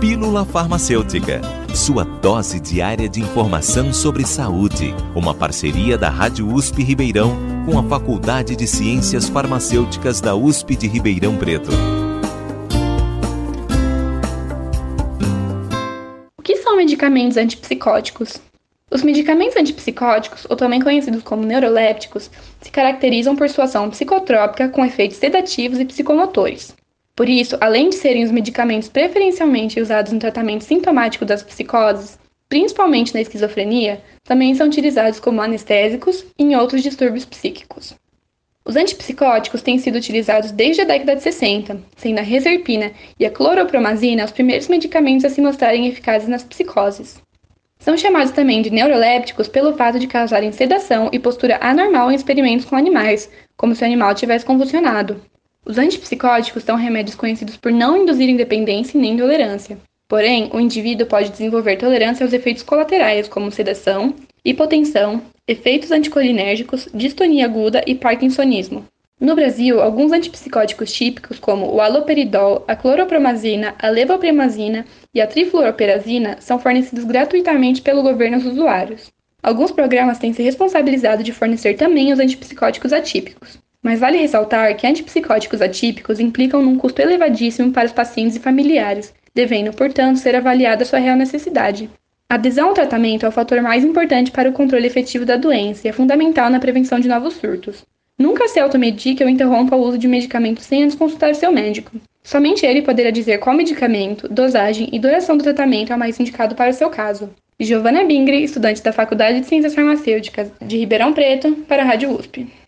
Pílula Farmacêutica, sua dose diária de informação sobre saúde. Uma parceria da Rádio USP Ribeirão com a Faculdade de Ciências Farmacêuticas da USP de Ribeirão Preto. O que são medicamentos antipsicóticos? Os medicamentos antipsicóticos, ou também conhecidos como neurolépticos, se caracterizam por sua ação psicotrópica com efeitos sedativos e psicomotores. Por isso, além de serem os medicamentos preferencialmente usados no tratamento sintomático das psicoses, principalmente na esquizofrenia, também são utilizados como anestésicos e em outros distúrbios psíquicos. Os antipsicóticos têm sido utilizados desde a década de 60, sendo a reserpina e a cloropromazina os primeiros medicamentos a se mostrarem eficazes nas psicoses. São chamados também de neurolépticos pelo fato de causarem sedação e postura anormal em experimentos com animais, como se o animal tivesse convulsionado, os antipsicóticos são remédios conhecidos por não induzirem dependência nem intolerância. Porém, o indivíduo pode desenvolver tolerância aos efeitos colaterais, como sedação, hipotensão, efeitos anticolinérgicos, distonia aguda e parkinsonismo. No Brasil, alguns antipsicóticos típicos, como o aloperidol, a cloropromazina, a levopremazina e a trifluoroperazina, são fornecidos gratuitamente pelo governo aos usuários. Alguns programas têm se responsabilizado de fornecer também os antipsicóticos atípicos. Mas vale ressaltar que antipsicóticos atípicos implicam num custo elevadíssimo para os pacientes e familiares, devendo, portanto, ser avaliada sua real necessidade. A adesão ao tratamento é o fator mais importante para o controle efetivo da doença e é fundamental na prevenção de novos surtos. Nunca se automedique ou interrompa o uso de medicamentos sem antes consultar seu médico. Somente ele poderá dizer qual medicamento, dosagem e duração do tratamento é o mais indicado para o seu caso. Giovana Bingre, estudante da Faculdade de Ciências Farmacêuticas de Ribeirão Preto, para a Rádio USP.